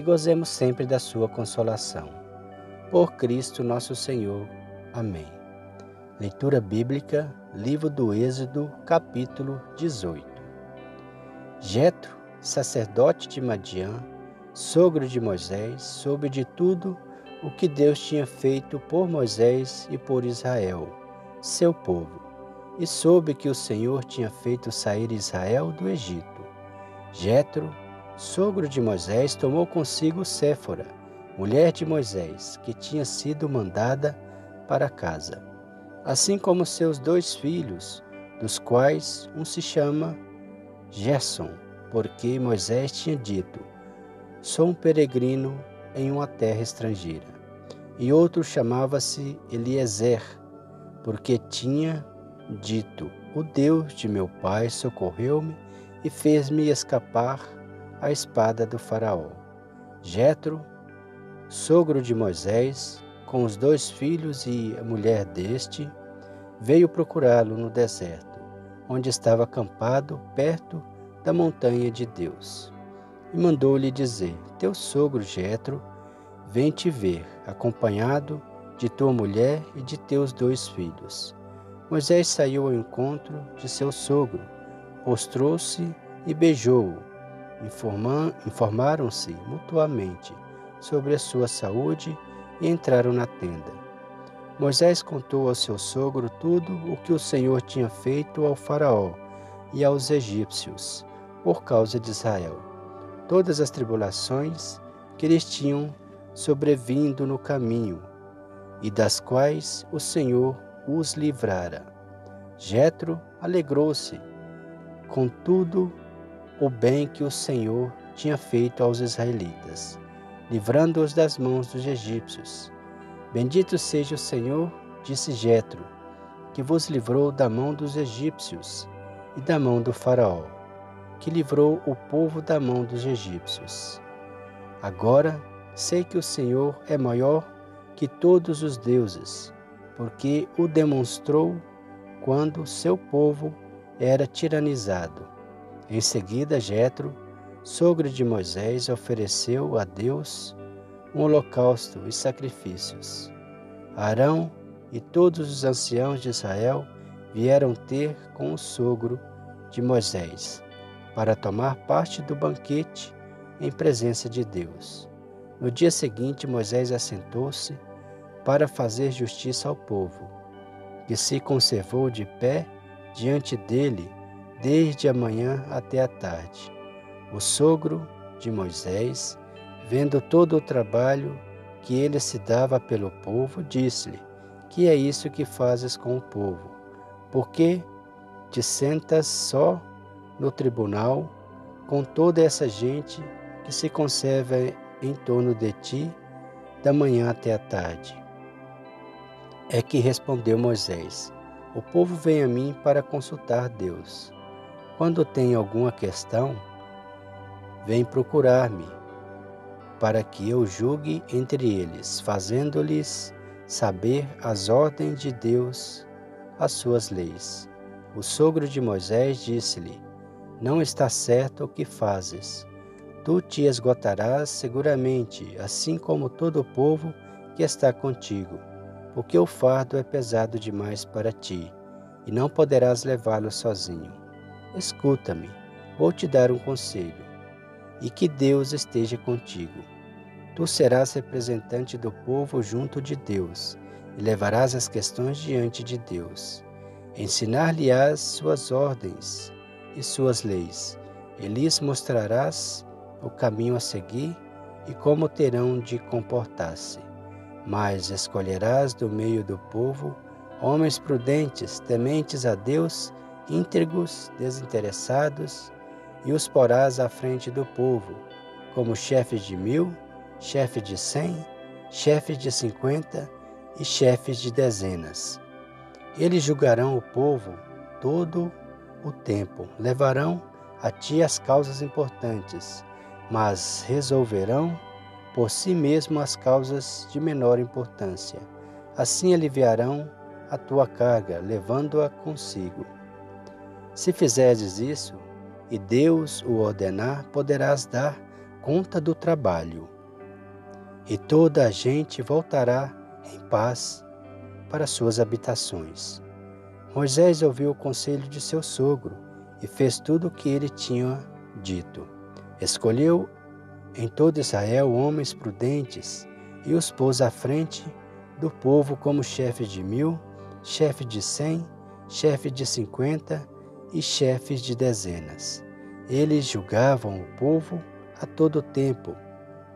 e gozemos sempre da sua consolação. Por Cristo nosso Senhor. Amém. Leitura bíblica, livro do Êxodo, capítulo 18. Jetro, sacerdote de Madiã, sogro de Moisés, soube de tudo o que Deus tinha feito por Moisés e por Israel, seu povo, e soube que o Senhor tinha feito sair Israel do Egito. Jetro sogro de Moisés, tomou consigo Séfora, mulher de Moisés, que tinha sido mandada para casa, assim como seus dois filhos, dos quais um se chama Gerson, porque Moisés tinha dito: Sou um peregrino em uma terra estrangeira. E outro chamava-se Eliezer, porque tinha dito: O Deus de meu pai socorreu-me e fez-me escapar a espada do faraó. Jetro, sogro de Moisés, com os dois filhos e a mulher deste, veio procurá-lo no deserto, onde estava acampado perto da montanha de Deus. E mandou-lhe dizer: Teu sogro Jetro vem te ver, acompanhado de tua mulher e de teus dois filhos. Moisés saiu ao encontro de seu sogro, postrou-se e beijou-o informaram-se mutuamente sobre a sua saúde e entraram na tenda. Moisés contou ao seu sogro tudo o que o Senhor tinha feito ao Faraó e aos egípcios por causa de Israel, todas as tribulações que lhes tinham sobrevindo no caminho e das quais o Senhor os livrara. Jetro alegrou-se com tudo o bem que o Senhor tinha feito aos israelitas, livrando-os das mãos dos egípcios. Bendito seja o Senhor, disse Jetro, que vos livrou da mão dos egípcios e da mão do faraó, que livrou o povo da mão dos egípcios. Agora sei que o Senhor é maior que todos os deuses, porque o demonstrou quando seu povo era tiranizado em seguida, Jetro, sogro de Moisés, ofereceu a Deus um holocausto e sacrifícios. Arão e todos os anciãos de Israel vieram ter com o sogro de Moisés para tomar parte do banquete em presença de Deus. No dia seguinte, Moisés assentou-se para fazer justiça ao povo, que se conservou de pé diante dele desde a manhã até a tarde. O sogro de Moisés, vendo todo o trabalho que ele se dava pelo povo, disse-lhe: Que é isso que fazes com o povo? Por que te sentas só no tribunal com toda essa gente que se conserva em torno de ti da manhã até a tarde? É que respondeu Moisés: O povo vem a mim para consultar Deus. Quando tem alguma questão, vem procurar-me, para que eu julgue entre eles, fazendo-lhes saber as ordens de Deus, as suas leis. O sogro de Moisés disse-lhe: Não está certo o que fazes. Tu te esgotarás seguramente, assim como todo o povo que está contigo, porque o fardo é pesado demais para ti, e não poderás levá-lo sozinho. Escuta-me, vou te dar um conselho, e que Deus esteja contigo. Tu serás representante do povo junto de Deus, e levarás as questões diante de Deus. Ensinar-lhe-ás suas ordens e suas leis, e lhes mostrarás o caminho a seguir e como terão de comportar-se. Mas escolherás do meio do povo homens prudentes, tementes a Deus íntegros, desinteressados, e os porás à frente do povo, como chefes de mil, chefes de cem, chefes de cinquenta e chefes de dezenas. Eles julgarão o povo todo o tempo, levarão a ti as causas importantes, mas resolverão por si mesmo as causas de menor importância. Assim aliviarão a tua carga, levando-a consigo. Se fizeres isso, e Deus o ordenar, poderás dar conta do trabalho, e toda a gente voltará em paz para suas habitações. Moisés ouviu o conselho de seu sogro e fez tudo o que ele tinha dito. Escolheu em todo Israel homens prudentes e os pôs à frente do povo como chefe de mil, chefe de cem, chefe de cinquenta e chefes de dezenas. Eles julgavam o povo a todo tempo,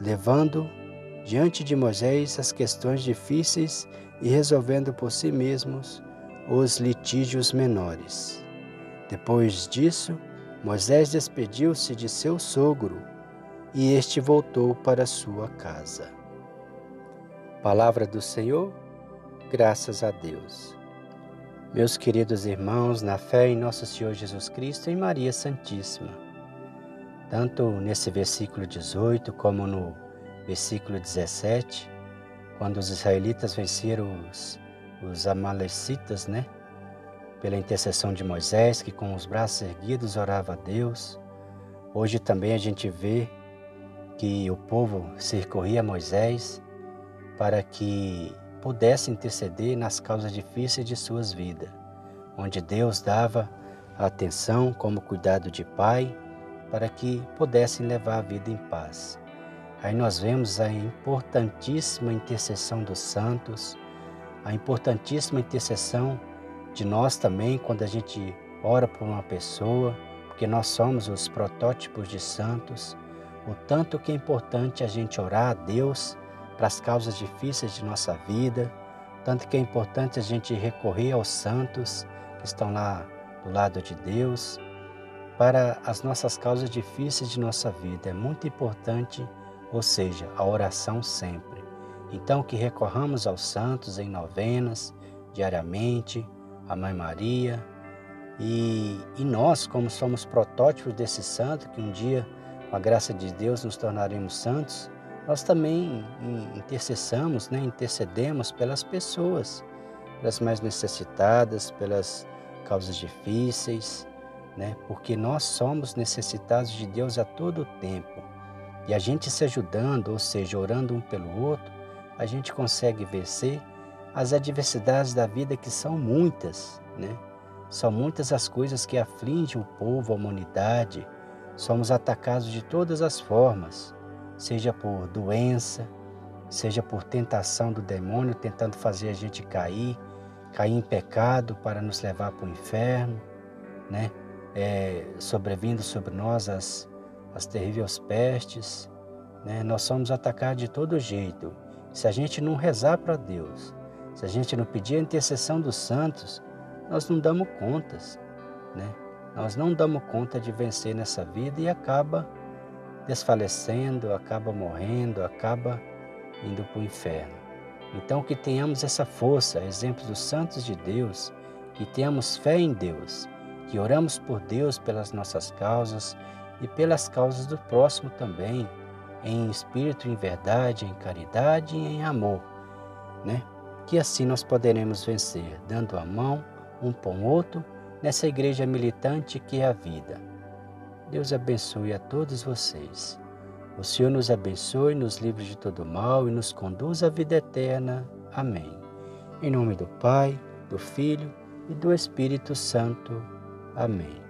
levando diante de Moisés as questões difíceis e resolvendo por si mesmos os litígios menores. Depois disso, Moisés despediu-se de seu sogro e este voltou para sua casa. Palavra do Senhor, graças a Deus. Meus queridos irmãos, na fé em nosso Senhor Jesus Cristo e Maria Santíssima, tanto nesse versículo 18 como no versículo 17, quando os israelitas venceram os, os amalecitas, né? Pela intercessão de Moisés, que com os braços erguidos orava a Deus. Hoje também a gente vê que o povo se recorria a Moisés para que pudesse interceder nas causas difíceis de suas vidas, onde Deus dava atenção como cuidado de pai para que pudessem levar a vida em paz. Aí nós vemos a importantíssima intercessão dos santos, a importantíssima intercessão de nós também quando a gente ora por uma pessoa, porque nós somos os protótipos de santos, o tanto que é importante a gente orar a Deus para as causas difíceis de nossa vida, tanto que é importante a gente recorrer aos santos que estão lá do lado de Deus para as nossas causas difíceis de nossa vida. É muito importante, ou seja, a oração sempre. Então, que recorramos aos santos em novenas, diariamente, a Mãe Maria, e, e nós, como somos protótipos desse santo, que um dia, com a graça de Deus, nos tornaremos santos, nós também intercessamos, né, intercedemos pelas pessoas, pelas mais necessitadas, pelas causas difíceis, né, porque nós somos necessitados de Deus a todo tempo. E a gente se ajudando, ou seja, orando um pelo outro, a gente consegue vencer as adversidades da vida que são muitas, né? São muitas as coisas que afligem o povo, a humanidade. Somos atacados de todas as formas seja por doença, seja por tentação do demônio tentando fazer a gente cair, cair em pecado para nos levar para o inferno, né? É, sobrevindo sobre nós as, as terríveis pestes, né? Nós somos atacados de todo jeito. Se a gente não rezar para Deus, se a gente não pedir a intercessão dos santos, nós não damos contas, né? Nós não damos conta de vencer nessa vida e acaba desfalecendo, acaba morrendo, acaba indo para o inferno. Então, que tenhamos essa força, exemplo dos santos de Deus, que tenhamos fé em Deus, que oramos por Deus pelas nossas causas e pelas causas do próximo também, em espírito, em verdade, em caridade e em amor, né? Que assim nós poderemos vencer, dando a mão um para o outro nessa igreja militante que é a vida. Deus abençoe a todos vocês. O Senhor nos abençoe, nos livre de todo mal e nos conduz à vida eterna. Amém. Em nome do Pai, do Filho e do Espírito Santo. Amém.